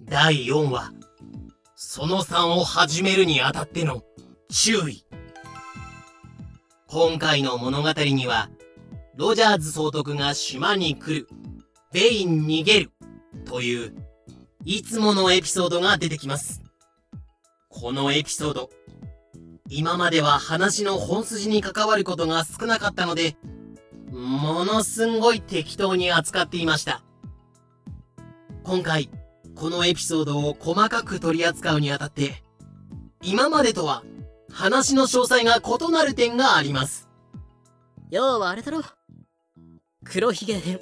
第4話、その3を始めるにあたっての注意。今回の物語には、ロジャーズ総督が島に来る、ベイン逃げる、という、いつものエピソードが出てきます。このエピソード、今までは話の本筋に関わることが少なかったので、ものすんごい適当に扱っていました。今回、このエピソードを細かく取り扱うにあたって、今までとは話の詳細が異なる点があります。要はあれだろ。黒ひげ編、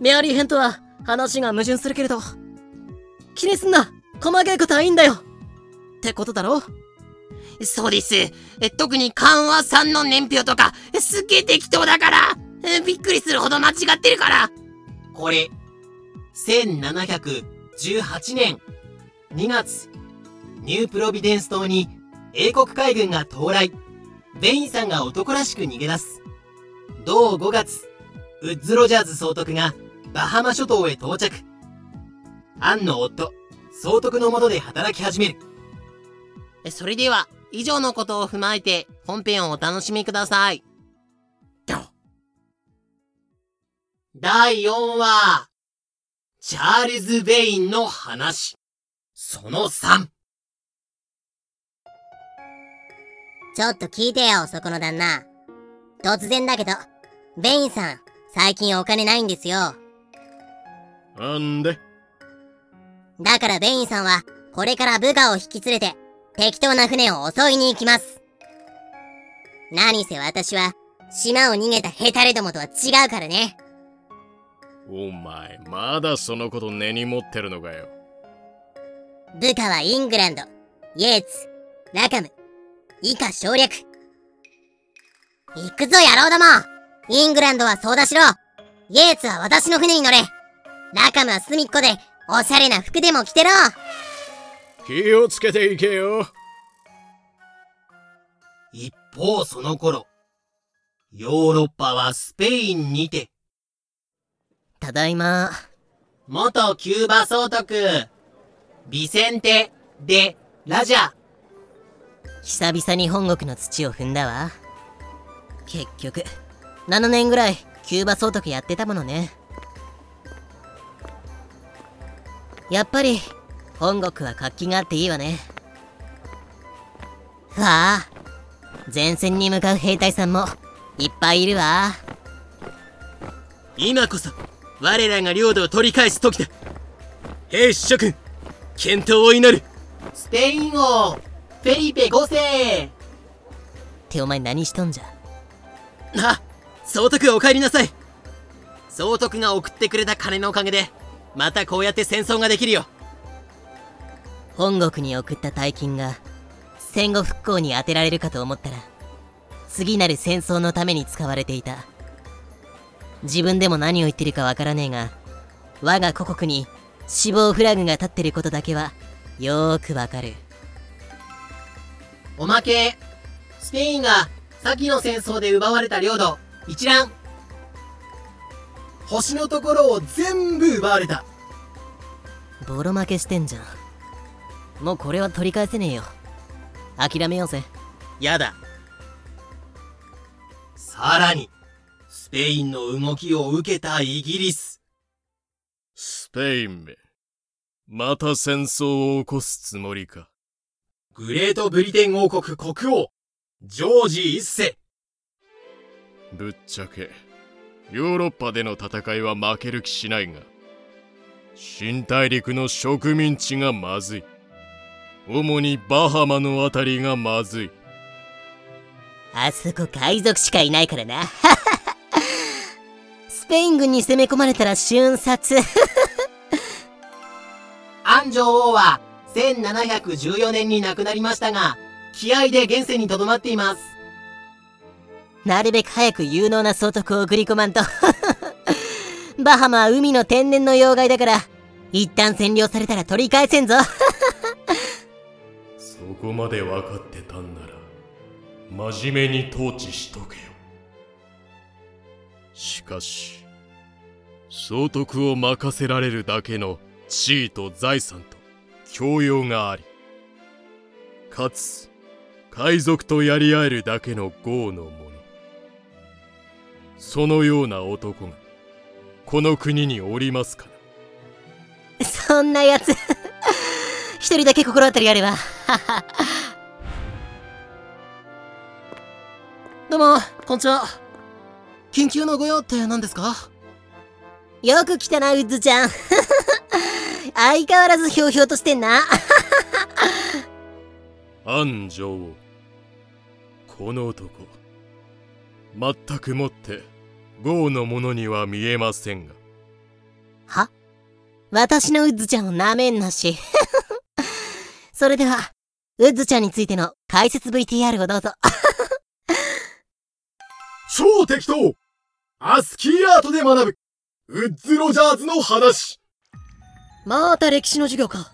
メアリー編とは話が矛盾するけれど、気にすんな細かいことはいいんだよってことだろそうです。特に緩和さんの年表とか、すっげえ適当だからびっくりするほど間違ってるからこれ、1718年2月、ニュープロビデンス島に英国海軍が到来。ベインさんが男らしく逃げ出す。同5月、ウッズ・ロジャーズ総督がバハマ諸島へ到着。アンの夫、総督の下で働き始める。それでは、以上のことを踏まえて本編をお楽しみください。第4話、チャールズ・ベインの話、その3。ちょっと聞いてよ、そこの旦那。突然だけど、ベインさん、最近お金ないんですよ。なんで？だからベインさんは、これから部下を引き連れて、適当な船を襲いに行きます。何せ私は、島を逃げたヘタレどもとは違うからね。お前、まだそのこと根に持ってるのかよ。部下はイングランド、イエーツ、ラカム、以下省略。行くぞ野郎ども。イングランドはそうだしろ。イエーツは私の船に乗れ。ラカムは隅っこで、おしゃれな服でも着てろ。気をつけていけよ。一方その頃、ヨーロッパはスペインにて、ただいま。元キューバ総督、ビセンテ・デ・ラジャ。久々に本国の土を踏んだわ。結局、7年ぐらいキューバ総督やってたものね。やっぱり、本国は活気があっていいわね。わあ、前線に向かう兵隊さんもいっぱいいるわ。今こそ我らが領土を取り返す時だ。兵士諸君健闘を祈る。スペイン王フェリペ5世。ってお前何しとんじゃ？あ総督お帰りなさい。総督が送ってくれた金のおかげでまたこうやって戦争ができるよ。本国に送った大金が戦後復興に充てられるかと思ったら次なる戦争のために使われていた自分でも何を言ってるかわからねえが、我が故国に死亡フラグが立ってることだけは、よーくわかる。おまけ、スペインが先の戦争で奪われた領土、一覧。星のところを全部奪われた。ボロ負けしてんじゃん。もうこれは取り返せねえよ。諦めようぜ。やだ。さらに、スペインの動きを受けたイギリス。スペインめ。また戦争を起こすつもりか。グレートブリテン王国国王、ジョージ一世。ぶっちゃけ、ヨーロッパでの戦いは負ける気しないが、新大陸の植民地がまずい。主にバハマのあたりがまずい。あそこ海賊しかいないからな。スペイン軍に攻め込まれたら瞬殺 安城王は1714年に亡くなりましたが、気合で現世にとどまっています。なるべく早く有能な総督を送り込まんと バハマは海の天然の妖怪だから、一旦占領されたら取り返せんぞ そこまで分かってたんなら、真面目に統治しとけよ。しかし総督を任せられるだけの地位と財産と教養がありかつ海賊とやり合えるだけの豪の者そのような男がこの国におりますかな。そんなやつ一人だけ心当たりあれば。どうもこんにちは。緊急のご用って何ですか？よく来たなウッズちゃん。相変わらずひょうひょうとしてんな。アン女王この男。全くもって豪の者には見えませんが。は？私のウッズちゃんをなめんなし。それではウッズちゃんについての解説 VTR をどうぞ。超適当アスキーアートで学ぶ。ウッズ・ロジャーズの話。また歴史の授業か。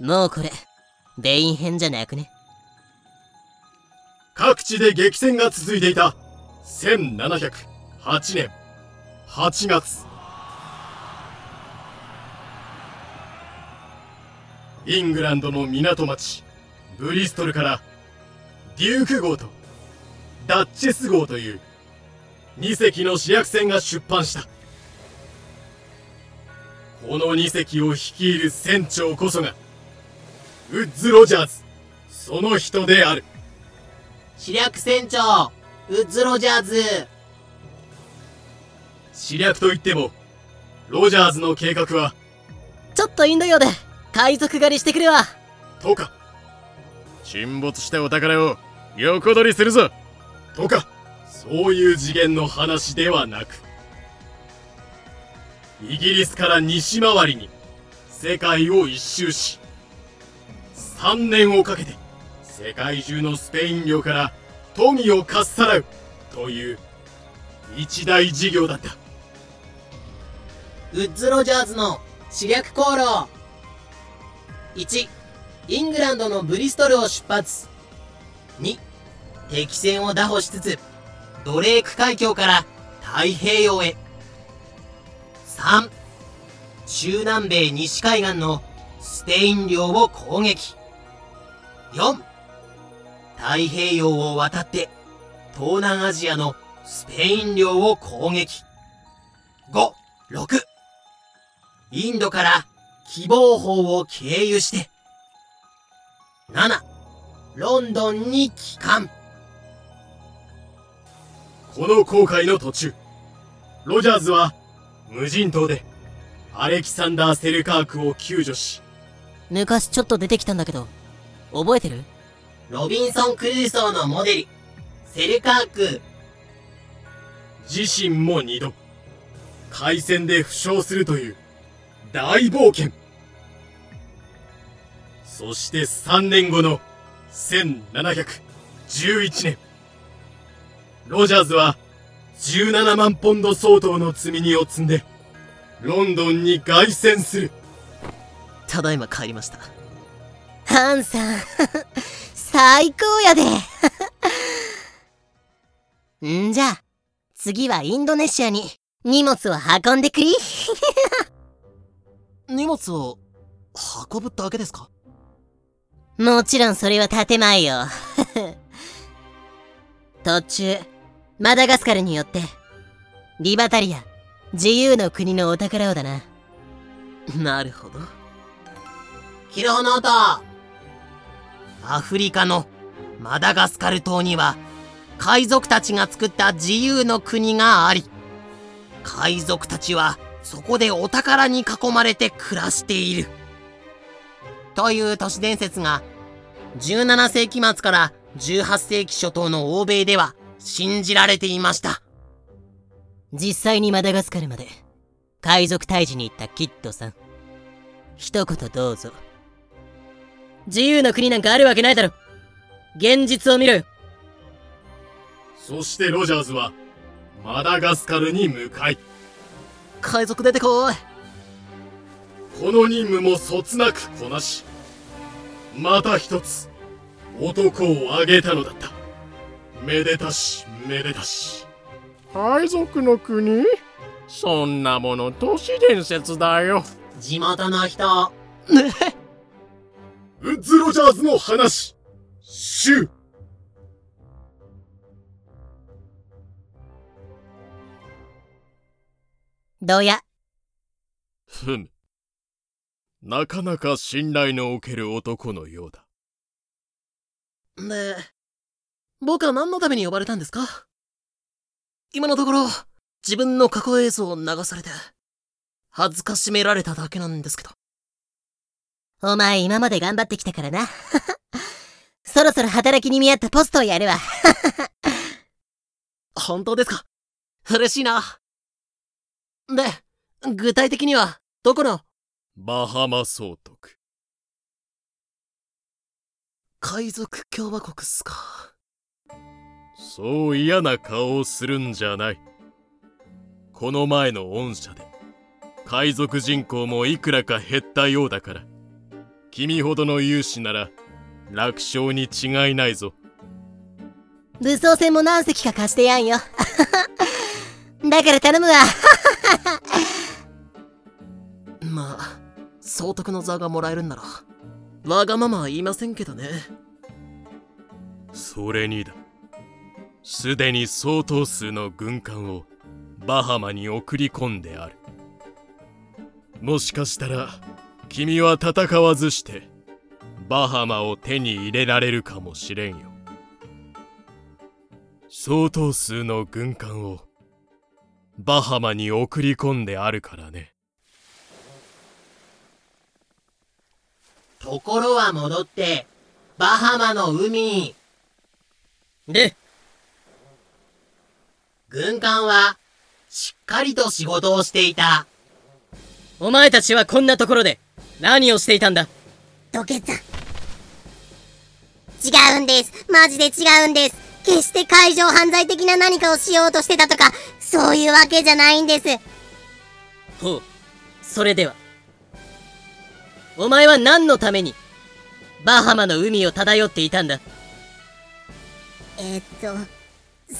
もうこれベイン編じゃなくね？各地で激戦が続いていた。1708年。8月。イングランドの港町。ブリストルから。デューク号と。ダッチェス号という2隻の主役船が出版した。この2隻を率いる船長こそがウッズ・ロジャーズその人である。主略船長ウッズ・ロジャーズ。知略といってもロジャーズの計画はちょっとインド洋で海賊狩りしてくるわ。とか。沈没したお宝を横取りするぞ。とかそういう次元の話ではなくイギリスから西回りに世界を一周し3年をかけて世界中のスペイン領から富をかっさらうという一大事業だった。ウッズ・ロジャーズの主略航路。1イングランドのブリストルを出発。2敵船を打破しつつドレーク海峡から太平洋へ。3中南米西海岸のスペイン領を攻撃。4太平洋を渡って東南アジアのスペイン領を攻撃。5、6インドから希望法を経由して。7、ロンドンに帰還。この航海の途中。ロジャーズは無人島でアレキサンダー・セルカークを救助し昔ちょっと出てきたんだけど覚えてる？ロビンソン・クルーソーのモデルセルカーク。自身も二度海戦で負傷するという大冒険。そして3年後の1711年ロジャーズは17万ポンド相当の積み荷を積んでロンドンに凱旋する。ただいま帰りました。ハンさん 最高やで。んじゃ次はインドネシアに荷物を運んでくり。荷物を運ぶだけですか？もちろんそれは建前よ。途中マダガスカルによって。リバタリア。自由の国のお宝をだな。なるほど。キロノーアフリカのマダガスカル島には海賊たちが作った自由の国があり海賊たちはそこでお宝に囲まれて暮らしている。という都市伝説が17世紀末から18世紀初頭の欧米では信じられていました。実際にマダガスカルまで海賊退治に行ったキッドさん。一言どうぞ。自由の国なんかあるわけないだろ。現実を見ろよ。そしてロジャーズはマダガスカルに向かい。海賊出てこい。この任務もそつなくこなしまた一つ男を挙げたのだっためでたしめでたし。海賊の国？そんなもの都市伝説だよ。地元の人。ねウッズ・ロジャーズの話シュどうや？ふむ。なかなか信頼のおける男のようだ。で、僕は何のために呼ばれたんですか？今のところ、自分の過去映像を流されて、恥ずかしめられただけなんですけど。お前今まで頑張ってきたからな。そろそろ働きに見合ったポストをやるわ。本当ですか？嬉しいな。で、具体的には、どこの？バハマ総督。海賊共和国っすか。そう嫌な顔をするんじゃない。この前の御社で、海賊人口もいくらか減ったようだから、君ほどの勇士なら、楽勝に違いないぞ。武装船も何隻か貸してやんよ。だから頼むわ。まあ、総督の座がもらえるんなら、わがままは言いませんけどね。それにだ。すでに相当数の軍艦をバハマに送り込んである。もしかしたら、君は戦わずして、バハマを手に入れられるかもしれんよ。相当数の軍艦をバハマに送り込んであるからね。ところは戻って、バハマの海に、で、軍艦は、しっかりと仕事をしていた。お前たちはこんなところで何をしていたんだ？土下座。違うんです。マジで違うんです。決して海上犯罪的な何かをしようとしてたとか、そういうわけじゃないんです。ほう。それでは。お前は何のために、バハマの海を漂っていたんだ？えー、っと、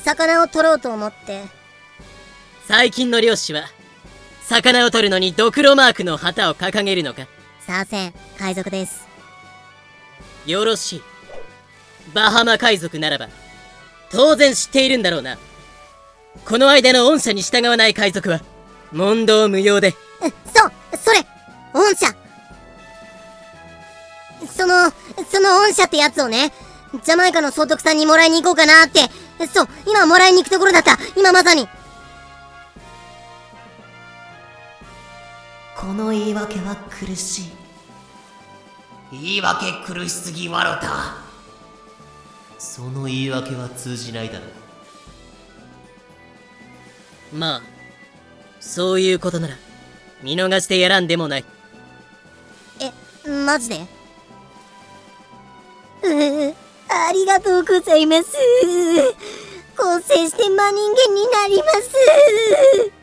魚を取ろうと思って、最近の漁師は、魚を取るのにドクロマークの旗を掲げるのか？さあせん、海賊です。よろしい。バハマ海賊ならば、当然知っているんだろうな。この間の恩赦に従わない海賊は、問答無用で、うそう、それ御社その、その御社ってやつをね、ジャマイカの総督さんにもらいに行こうかなって、そう、今もらいに行くところだった今まさにこの言い訳は苦しい。言い訳苦しすぎわろた。その言い訳は通じないだろう。まあ、そういうことなら、見逃してやらんでもない。え、マジで？うう、ありがとうございます。更生して真人間になります。